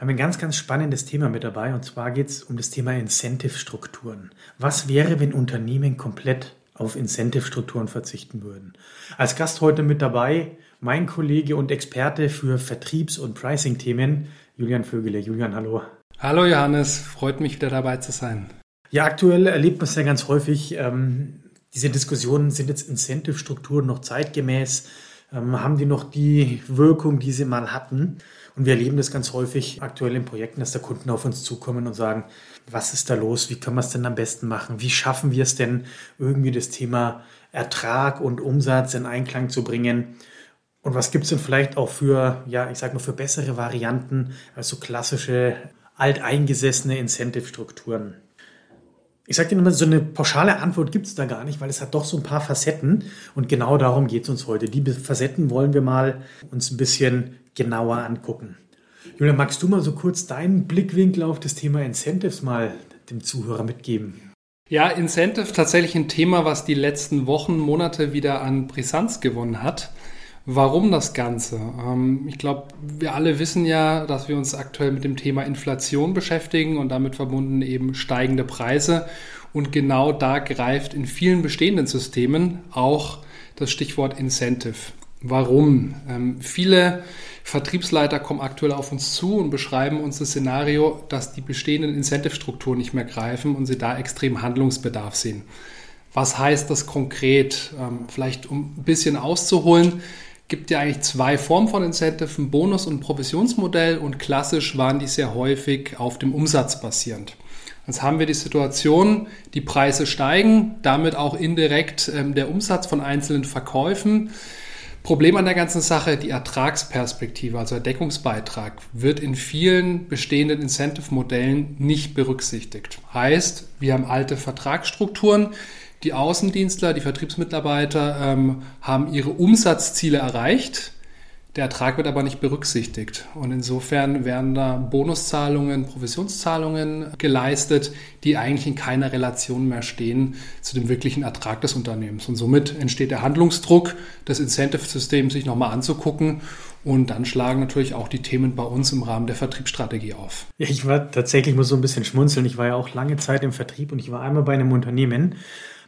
haben wir ein ganz, ganz spannendes Thema mit dabei und zwar geht es um das Thema Incentive-Strukturen. Was wäre, wenn Unternehmen komplett auf Incentive-Strukturen verzichten würden? Als Gast heute mit dabei mein Kollege und Experte für Vertriebs- und Pricing-Themen, Julian Vögele. Julian, hallo. Hallo Johannes, freut mich wieder dabei zu sein. Ja, aktuell erlebt man es ja ganz häufig. Ähm, diese Diskussionen, sind jetzt Incentive-Strukturen noch zeitgemäß? Ähm, haben die noch die Wirkung, die sie mal hatten? Und wir erleben das ganz häufig aktuell in Projekten, dass da Kunden auf uns zukommen und sagen, was ist da los? Wie können wir es denn am besten machen? Wie schaffen wir es denn, irgendwie das Thema Ertrag und Umsatz in Einklang zu bringen? Und was gibt es denn vielleicht auch für, ja, ich sage mal, für bessere Varianten als so klassische alteingesessene Incentive-Strukturen? Ich sage dir immer, so eine pauschale Antwort gibt es da gar nicht, weil es hat doch so ein paar Facetten und genau darum geht es uns heute. Die Facetten wollen wir mal uns ein bisschen genauer angucken. Julian, magst du mal so kurz deinen Blickwinkel auf das Thema Incentives mal dem Zuhörer mitgeben? Ja, Incentive tatsächlich ein Thema, was die letzten Wochen, Monate wieder an Brisanz gewonnen hat. Warum das Ganze? Ähm, ich glaube, wir alle wissen ja, dass wir uns aktuell mit dem Thema Inflation beschäftigen und damit verbunden eben steigende Preise. Und genau da greift in vielen bestehenden Systemen auch das Stichwort Incentive. Warum? Ähm, viele Vertriebsleiter kommen aktuell auf uns zu und beschreiben uns das Szenario, dass die bestehenden Incentive-Strukturen nicht mehr greifen und sie da extrem Handlungsbedarf sehen. Was heißt das konkret? Ähm, vielleicht um ein bisschen auszuholen, gibt ja eigentlich zwei Formen von Incentive, ein Bonus- und Provisionsmodell und klassisch waren die sehr häufig auf dem Umsatz basierend. Jetzt haben wir die Situation, die Preise steigen, damit auch indirekt ähm, der Umsatz von einzelnen Verkäufen. Problem an der ganzen Sache, die Ertragsperspektive, also der Deckungsbeitrag, wird in vielen bestehenden Incentive-Modellen nicht berücksichtigt. Heißt, wir haben alte Vertragsstrukturen, die Außendienstler, die Vertriebsmitarbeiter ähm, haben ihre Umsatzziele erreicht, der Ertrag wird aber nicht berücksichtigt. Und insofern werden da Bonuszahlungen, Provisionszahlungen geleistet, die eigentlich in keiner Relation mehr stehen zu dem wirklichen Ertrag des Unternehmens. Und somit entsteht der Handlungsdruck, das Incentive-System sich nochmal anzugucken. Und dann schlagen natürlich auch die Themen bei uns im Rahmen der Vertriebsstrategie auf. Ich war tatsächlich, muss so ein bisschen schmunzeln. Ich war ja auch lange Zeit im Vertrieb und ich war einmal bei einem Unternehmen.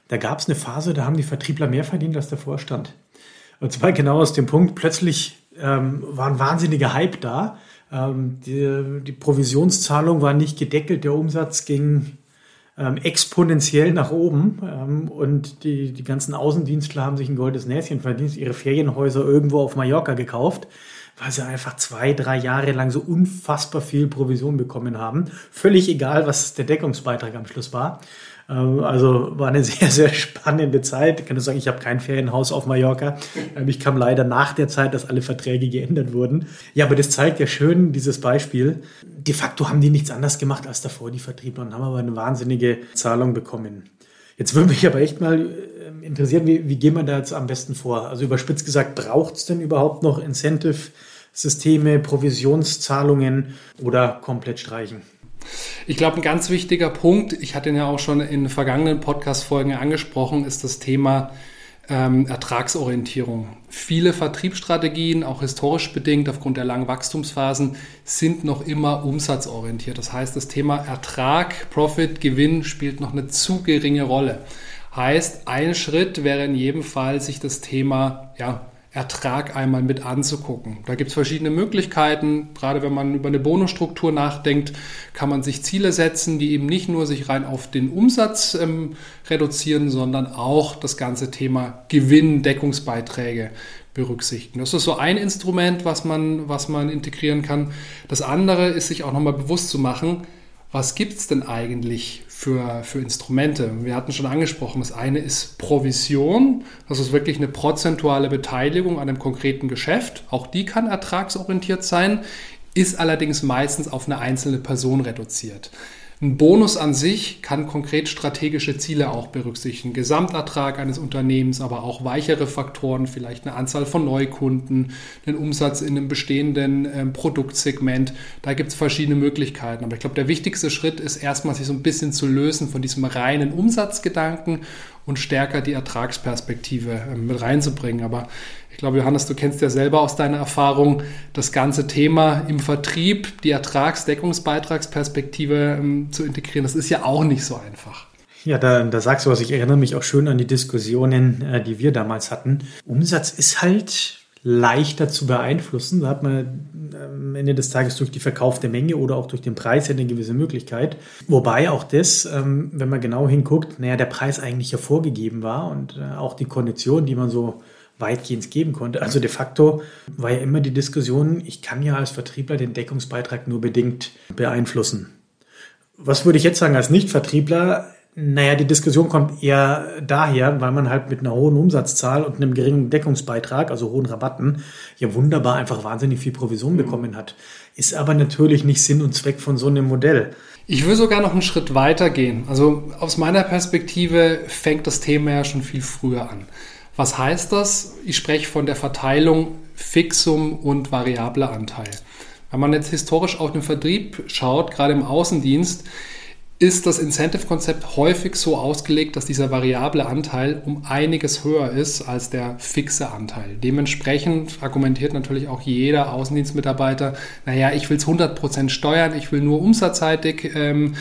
Da gab es eine Phase, da haben die Vertriebler mehr verdient als der Vorstand. Und zwar genau aus dem Punkt, plötzlich ähm, war ein wahnsinniger Hype da. Ähm, die, die, Provisionszahlung war nicht gedeckelt, der Umsatz ging ähm, exponentiell nach oben ähm, und die, die ganzen Außendienstler haben sich ein goldes Näschen verdient, ihre Ferienhäuser irgendwo auf Mallorca gekauft, weil sie einfach zwei, drei Jahre lang so unfassbar viel Provision bekommen haben. Völlig egal, was der Deckungsbeitrag am Schluss war. Ähm, also war eine sehr, sehr spannende Zeit. Ich kann nur sagen, ich habe kein Ferienhaus auf Mallorca. Ähm, ich kam leider nach der Zeit, dass alle Verträge geändert wurden. Ja, aber das zeigt ja schön dieses Beispiel. De facto haben die nichts anderes gemacht als davor, die Vertriebler, und haben aber eine wahnsinnige Zahlung bekommen. Jetzt würde mich aber echt mal ähm, interessieren, wie, wie gehen wir da jetzt am besten vor? Also überspitzt gesagt, braucht es denn überhaupt noch Incentive-Systeme, Provisionszahlungen oder komplett streichen? Ich glaube, ein ganz wichtiger Punkt, ich hatte ihn ja auch schon in vergangenen Podcast-Folgen angesprochen, ist das Thema ähm, Ertragsorientierung. Viele Vertriebsstrategien, auch historisch bedingt aufgrund der langen Wachstumsphasen, sind noch immer umsatzorientiert. Das heißt, das Thema Ertrag, Profit, Gewinn spielt noch eine zu geringe Rolle. Heißt, ein Schritt wäre in jedem Fall, sich das Thema ja, Ertrag einmal mit anzugucken. Da gibt es verschiedene Möglichkeiten. Gerade wenn man über eine Bonusstruktur nachdenkt, kann man sich Ziele setzen, die eben nicht nur sich rein auf den Umsatz ähm, reduzieren, sondern auch das ganze Thema Gewinn, Deckungsbeiträge berücksichtigen. Das ist so ein Instrument, was man, was man integrieren kann. Das andere ist sich auch nochmal bewusst zu machen, was gibt es denn eigentlich für, für Instrumente? Wir hatten schon angesprochen, das eine ist Provision, das ist wirklich eine prozentuale Beteiligung an einem konkreten Geschäft. Auch die kann ertragsorientiert sein. ist allerdings meistens auf eine einzelne Person reduziert. Ein Bonus an sich kann konkret strategische Ziele auch berücksichtigen. Gesamtertrag eines Unternehmens, aber auch weichere Faktoren, vielleicht eine Anzahl von Neukunden, den Umsatz in einem bestehenden äh, Produktsegment. Da gibt es verschiedene Möglichkeiten. Aber ich glaube, der wichtigste Schritt ist erstmal, sich so ein bisschen zu lösen von diesem reinen Umsatzgedanken und stärker die Ertragsperspektive äh, mit reinzubringen. Aber ich glaube, Johannes, du kennst ja selber aus deiner Erfahrung das ganze Thema im Vertrieb, die Ertragsdeckungsbeitragsperspektive ähm, zu integrieren. Das ist ja auch nicht so einfach. Ja, da, da sagst du was. Ich erinnere mich auch schön an die Diskussionen, äh, die wir damals hatten. Umsatz ist halt leichter zu beeinflussen. Da hat man am Ende des Tages durch die verkaufte Menge oder auch durch den Preis eine gewisse Möglichkeit. Wobei auch das, ähm, wenn man genau hinguckt, naja, der Preis eigentlich ja vorgegeben war und äh, auch die Kondition, die man so weitgehend geben konnte. Also de facto war ja immer die Diskussion, ich kann ja als Vertriebler den Deckungsbeitrag nur bedingt beeinflussen. Was würde ich jetzt sagen als Nicht-Vertriebler? Naja, die Diskussion kommt eher daher, weil man halt mit einer hohen Umsatzzahl und einem geringen Deckungsbeitrag, also hohen Rabatten, ja wunderbar einfach wahnsinnig viel Provision bekommen hat. Ist aber natürlich nicht Sinn und Zweck von so einem Modell. Ich will sogar noch einen Schritt weiter gehen. Also aus meiner Perspektive fängt das Thema ja schon viel früher an. Was heißt das? Ich spreche von der Verteilung Fixum und variabler Anteil. Wenn man jetzt historisch auf den Vertrieb schaut, gerade im Außendienst, ist das Incentive-Konzept häufig so ausgelegt, dass dieser variable Anteil um einiges höher ist als der fixe Anteil. Dementsprechend argumentiert natürlich auch jeder Außendienstmitarbeiter, naja, ich will es 100% steuern, ich will nur umsatzseitig ähm,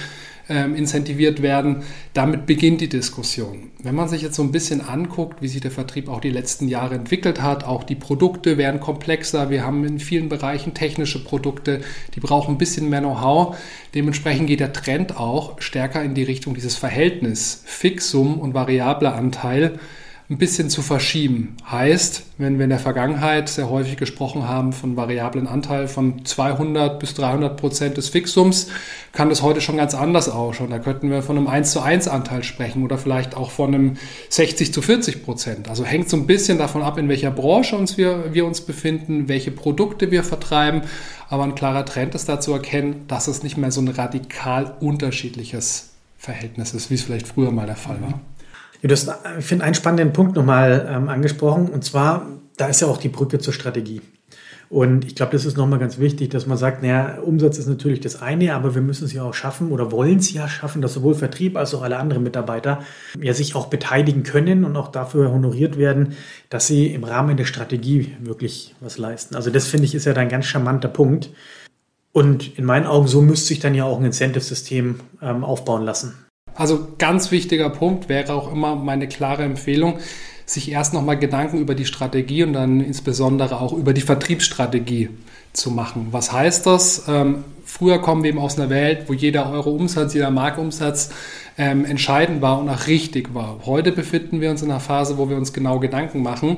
ähm, incentiviert werden. Damit beginnt die Diskussion. Wenn man sich jetzt so ein bisschen anguckt, wie sich der Vertrieb auch die letzten Jahre entwickelt hat, auch die Produkte werden komplexer. Wir haben in vielen Bereichen technische Produkte, die brauchen ein bisschen mehr Know-how. Dementsprechend geht der Trend auch stärker in die Richtung dieses Verhältnis Fixum und variabler Anteil ein bisschen zu verschieben. Heißt, wenn wir in der Vergangenheit sehr häufig gesprochen haben von variablen Anteil von 200 bis 300 Prozent des Fixums, kann das heute schon ganz anders ausschauen. Da könnten wir von einem 1 zu 1 Anteil sprechen oder vielleicht auch von einem 60 zu 40 Prozent. Also hängt so ein bisschen davon ab, in welcher Branche uns wir, wir uns befinden, welche Produkte wir vertreiben. Aber ein klarer Trend ist da zu erkennen, dass es nicht mehr so ein radikal unterschiedliches Verhältnis ist, wie es vielleicht früher mal der Fall war. Du hast, ich finde, einen spannenden Punkt nochmal ähm, angesprochen. Und zwar, da ist ja auch die Brücke zur Strategie. Und ich glaube, das ist nochmal ganz wichtig, dass man sagt, naja, Umsatz ist natürlich das eine, aber wir müssen es ja auch schaffen oder wollen es ja schaffen, dass sowohl Vertrieb als auch alle anderen Mitarbeiter ja sich auch beteiligen können und auch dafür honoriert werden, dass sie im Rahmen der Strategie wirklich was leisten. Also das finde ich ist ja ein ganz charmanter Punkt. Und in meinen Augen, so müsste sich dann ja auch ein Incentive-System ähm, aufbauen lassen. Also ganz wichtiger Punkt wäre auch immer meine klare Empfehlung, sich erst nochmal Gedanken über die Strategie und dann insbesondere auch über die Vertriebsstrategie zu machen. Was heißt das? Ähm, früher kommen wir eben aus einer Welt, wo jeder Euro Umsatz, jeder Marktumsatz ähm, entscheidend war und auch richtig war. Heute befinden wir uns in einer Phase, wo wir uns genau Gedanken machen,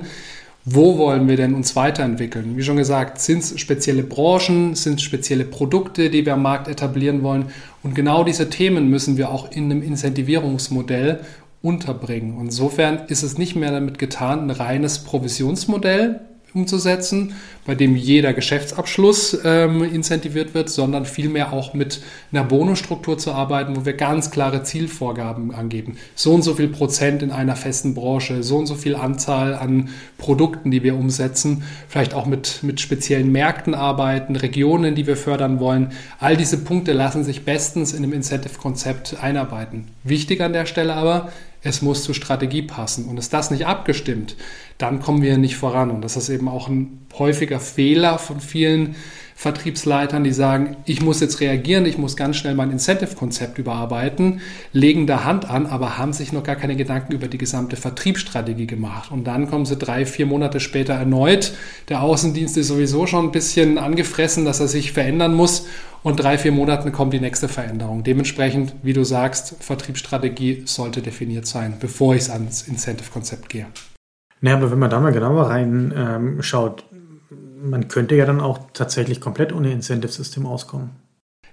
wo wollen wir denn uns weiterentwickeln? Wie schon gesagt, sind es spezielle Branchen, sind es spezielle Produkte, die wir am Markt etablieren wollen? Und genau diese Themen müssen wir auch in einem Incentivierungsmodell unterbringen. Und insofern ist es nicht mehr damit getan, ein reines Provisionsmodell umzusetzen, bei dem jeder Geschäftsabschluss ähm, incentiviert wird, sondern vielmehr auch mit einer Bonusstruktur zu arbeiten, wo wir ganz klare Zielvorgaben angeben. So und so viel Prozent in einer festen Branche, so und so viel Anzahl an Produkten, die wir umsetzen, vielleicht auch mit, mit speziellen Märkten arbeiten, Regionen, die wir fördern wollen. All diese Punkte lassen sich bestens in dem Incentive-Konzept einarbeiten. Wichtig an der Stelle aber, es muss zur Strategie passen. Und ist das nicht abgestimmt, dann kommen wir nicht voran. Und das ist eben auch ein häufiger Fehler von vielen Vertriebsleitern, die sagen, ich muss jetzt reagieren, ich muss ganz schnell mein Incentive-Konzept überarbeiten, legen da Hand an, aber haben sich noch gar keine Gedanken über die gesamte Vertriebsstrategie gemacht. Und dann kommen sie drei, vier Monate später erneut. Der Außendienst ist sowieso schon ein bisschen angefressen, dass er sich verändern muss. Und drei, vier Monaten kommt die nächste Veränderung. Dementsprechend, wie du sagst, Vertriebsstrategie sollte definiert sein, bevor ich ans Incentive-Konzept gehe. Naja, aber wenn man da mal genauer reinschaut, ähm, man könnte ja dann auch tatsächlich komplett ohne Incentive-System auskommen.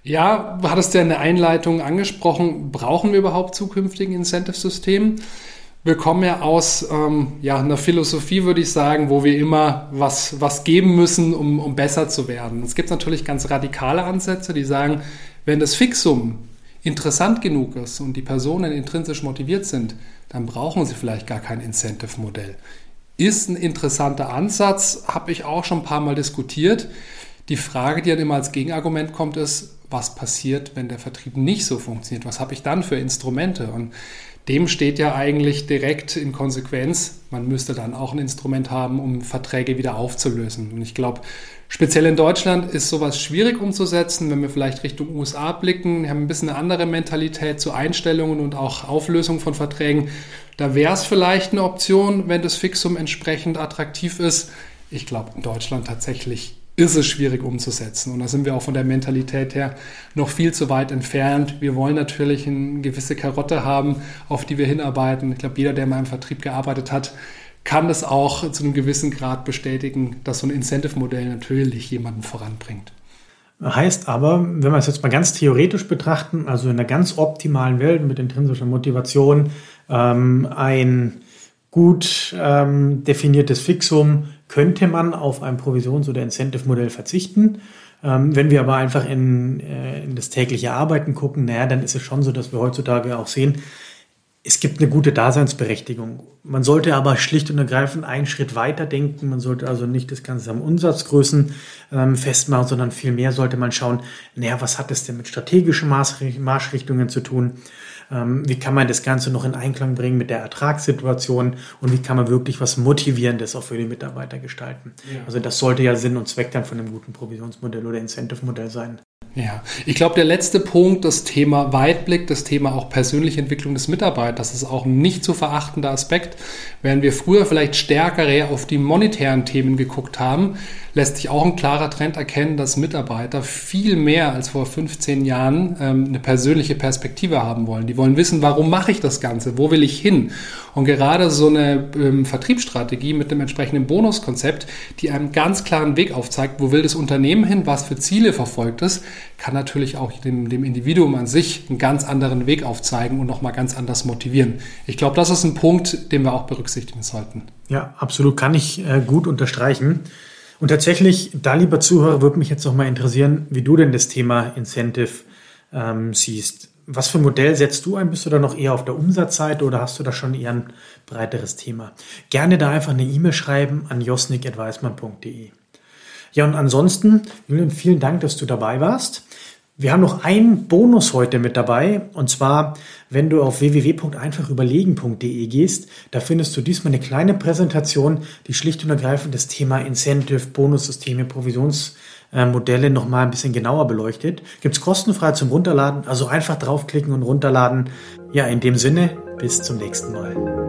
Ja, du hattest ja in der Einleitung angesprochen, brauchen wir überhaupt zukünftigen Incentive-System? Wir kommen ja aus ähm, ja, einer Philosophie, würde ich sagen, wo wir immer was, was geben müssen, um, um besser zu werden. Es gibt natürlich ganz radikale Ansätze, die sagen, wenn das Fixum interessant genug ist und die Personen intrinsisch motiviert sind, dann brauchen sie vielleicht gar kein Incentive-Modell. Ist ein interessanter Ansatz, habe ich auch schon ein paar Mal diskutiert. Die Frage, die dann immer als Gegenargument kommt, ist, was passiert, wenn der Vertrieb nicht so funktioniert? Was habe ich dann für Instrumente? Und dem steht ja eigentlich direkt in Konsequenz, man müsste dann auch ein Instrument haben, um Verträge wieder aufzulösen. Und ich glaube, speziell in Deutschland ist sowas schwierig umzusetzen, wenn wir vielleicht Richtung USA blicken, wir haben ein bisschen eine andere Mentalität zu Einstellungen und auch Auflösung von Verträgen. Da wäre es vielleicht eine Option, wenn das Fixum entsprechend attraktiv ist. Ich glaube, in Deutschland tatsächlich ist es schwierig umzusetzen. Und da sind wir auch von der Mentalität her noch viel zu weit entfernt. Wir wollen natürlich eine gewisse Karotte haben, auf die wir hinarbeiten. Ich glaube, jeder, der mal im Vertrieb gearbeitet hat, kann das auch zu einem gewissen Grad bestätigen, dass so ein Incentive-Modell natürlich jemanden voranbringt. Heißt aber, wenn wir es jetzt mal ganz theoretisch betrachten, also in einer ganz optimalen Welt mit intrinsischer Motivation, ähm, ein gut ähm, definiertes Fixum, könnte man auf ein Provisions- oder Incentive-Modell verzichten. Ähm, wenn wir aber einfach in, äh, in das tägliche Arbeiten gucken, naja, dann ist es schon so, dass wir heutzutage auch sehen, es gibt eine gute Daseinsberechtigung. Man sollte aber schlicht und ergreifend einen Schritt weiter denken. Man sollte also nicht das Ganze am Umsatzgrößen ähm, festmachen, sondern vielmehr sollte man schauen, naja, was hat es denn mit strategischen Marschrichtungen zu tun? Ähm, wie kann man das Ganze noch in Einklang bringen mit der Ertragssituation und wie kann man wirklich was Motivierendes auch für die Mitarbeiter gestalten. Ja. Also das sollte ja Sinn und Zweck dann von einem guten Provisionsmodell oder Incentive-Modell sein. Ja, ich glaube, der letzte Punkt, das Thema Weitblick, das Thema auch persönliche Entwicklung des Mitarbeiters, ist auch ein nicht zu verachtender Aspekt. Während wir früher vielleicht stärker auf die monetären Themen geguckt haben, lässt sich auch ein klarer Trend erkennen, dass Mitarbeiter viel mehr als vor 15 Jahren ähm, eine persönliche Perspektive haben wollen. Die wollen wissen, warum mache ich das Ganze, wo will ich hin? Und gerade so eine ähm, Vertriebsstrategie mit dem entsprechenden Bonuskonzept, die einem ganz klaren Weg aufzeigt, wo will das Unternehmen hin, was für Ziele verfolgt es, kann natürlich auch dem, dem Individuum an sich einen ganz anderen Weg aufzeigen und nochmal ganz anders motivieren. Ich glaube, das ist ein Punkt, den wir auch berücksichtigen sollten. Ja, absolut, kann ich äh, gut unterstreichen. Und tatsächlich, da lieber Zuhörer, würde mich jetzt noch mal interessieren, wie du denn das Thema Incentive ähm, siehst. Was für ein Modell setzt du ein? Bist du da noch eher auf der Umsatzseite oder hast du da schon eher ein breiteres Thema? Gerne da einfach eine E-Mail schreiben an josnik.weismann.de. Ja, und ansonsten, Julian, vielen Dank, dass du dabei warst. Wir haben noch einen Bonus heute mit dabei. Und zwar, wenn du auf www.einfachüberlegen.de gehst, da findest du diesmal eine kleine Präsentation, die schlicht und ergreifend das Thema Incentive, Bonussysteme, Provisionsmodelle nochmal ein bisschen genauer beleuchtet. Gibt's kostenfrei zum Runterladen. Also einfach draufklicken und runterladen. Ja, in dem Sinne, bis zum nächsten Mal.